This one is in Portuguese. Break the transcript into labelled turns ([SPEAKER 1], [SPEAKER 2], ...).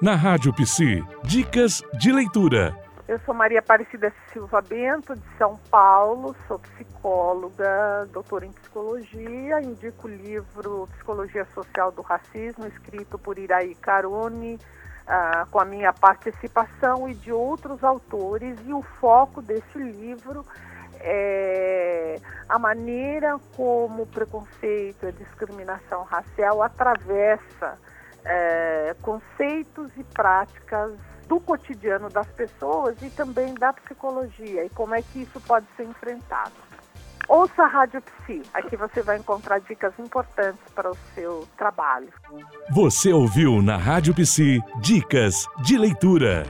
[SPEAKER 1] Na Rádio Psi, dicas de leitura.
[SPEAKER 2] Eu sou Maria Aparecida Silva Bento, de São Paulo, sou psicóloga, doutora em psicologia, indico o livro Psicologia Social do Racismo, escrito por Iraí Carone, ah, com a minha participação e de outros autores, e o foco desse livro é a maneira como o preconceito e a discriminação racial atravessa é, conceitos e práticas do cotidiano das pessoas e também da psicologia e como é que isso pode ser enfrentado. Ouça a Rádio Psi, aqui você vai encontrar dicas importantes para o seu trabalho.
[SPEAKER 1] Você ouviu na Rádio Psi Dicas de Leitura.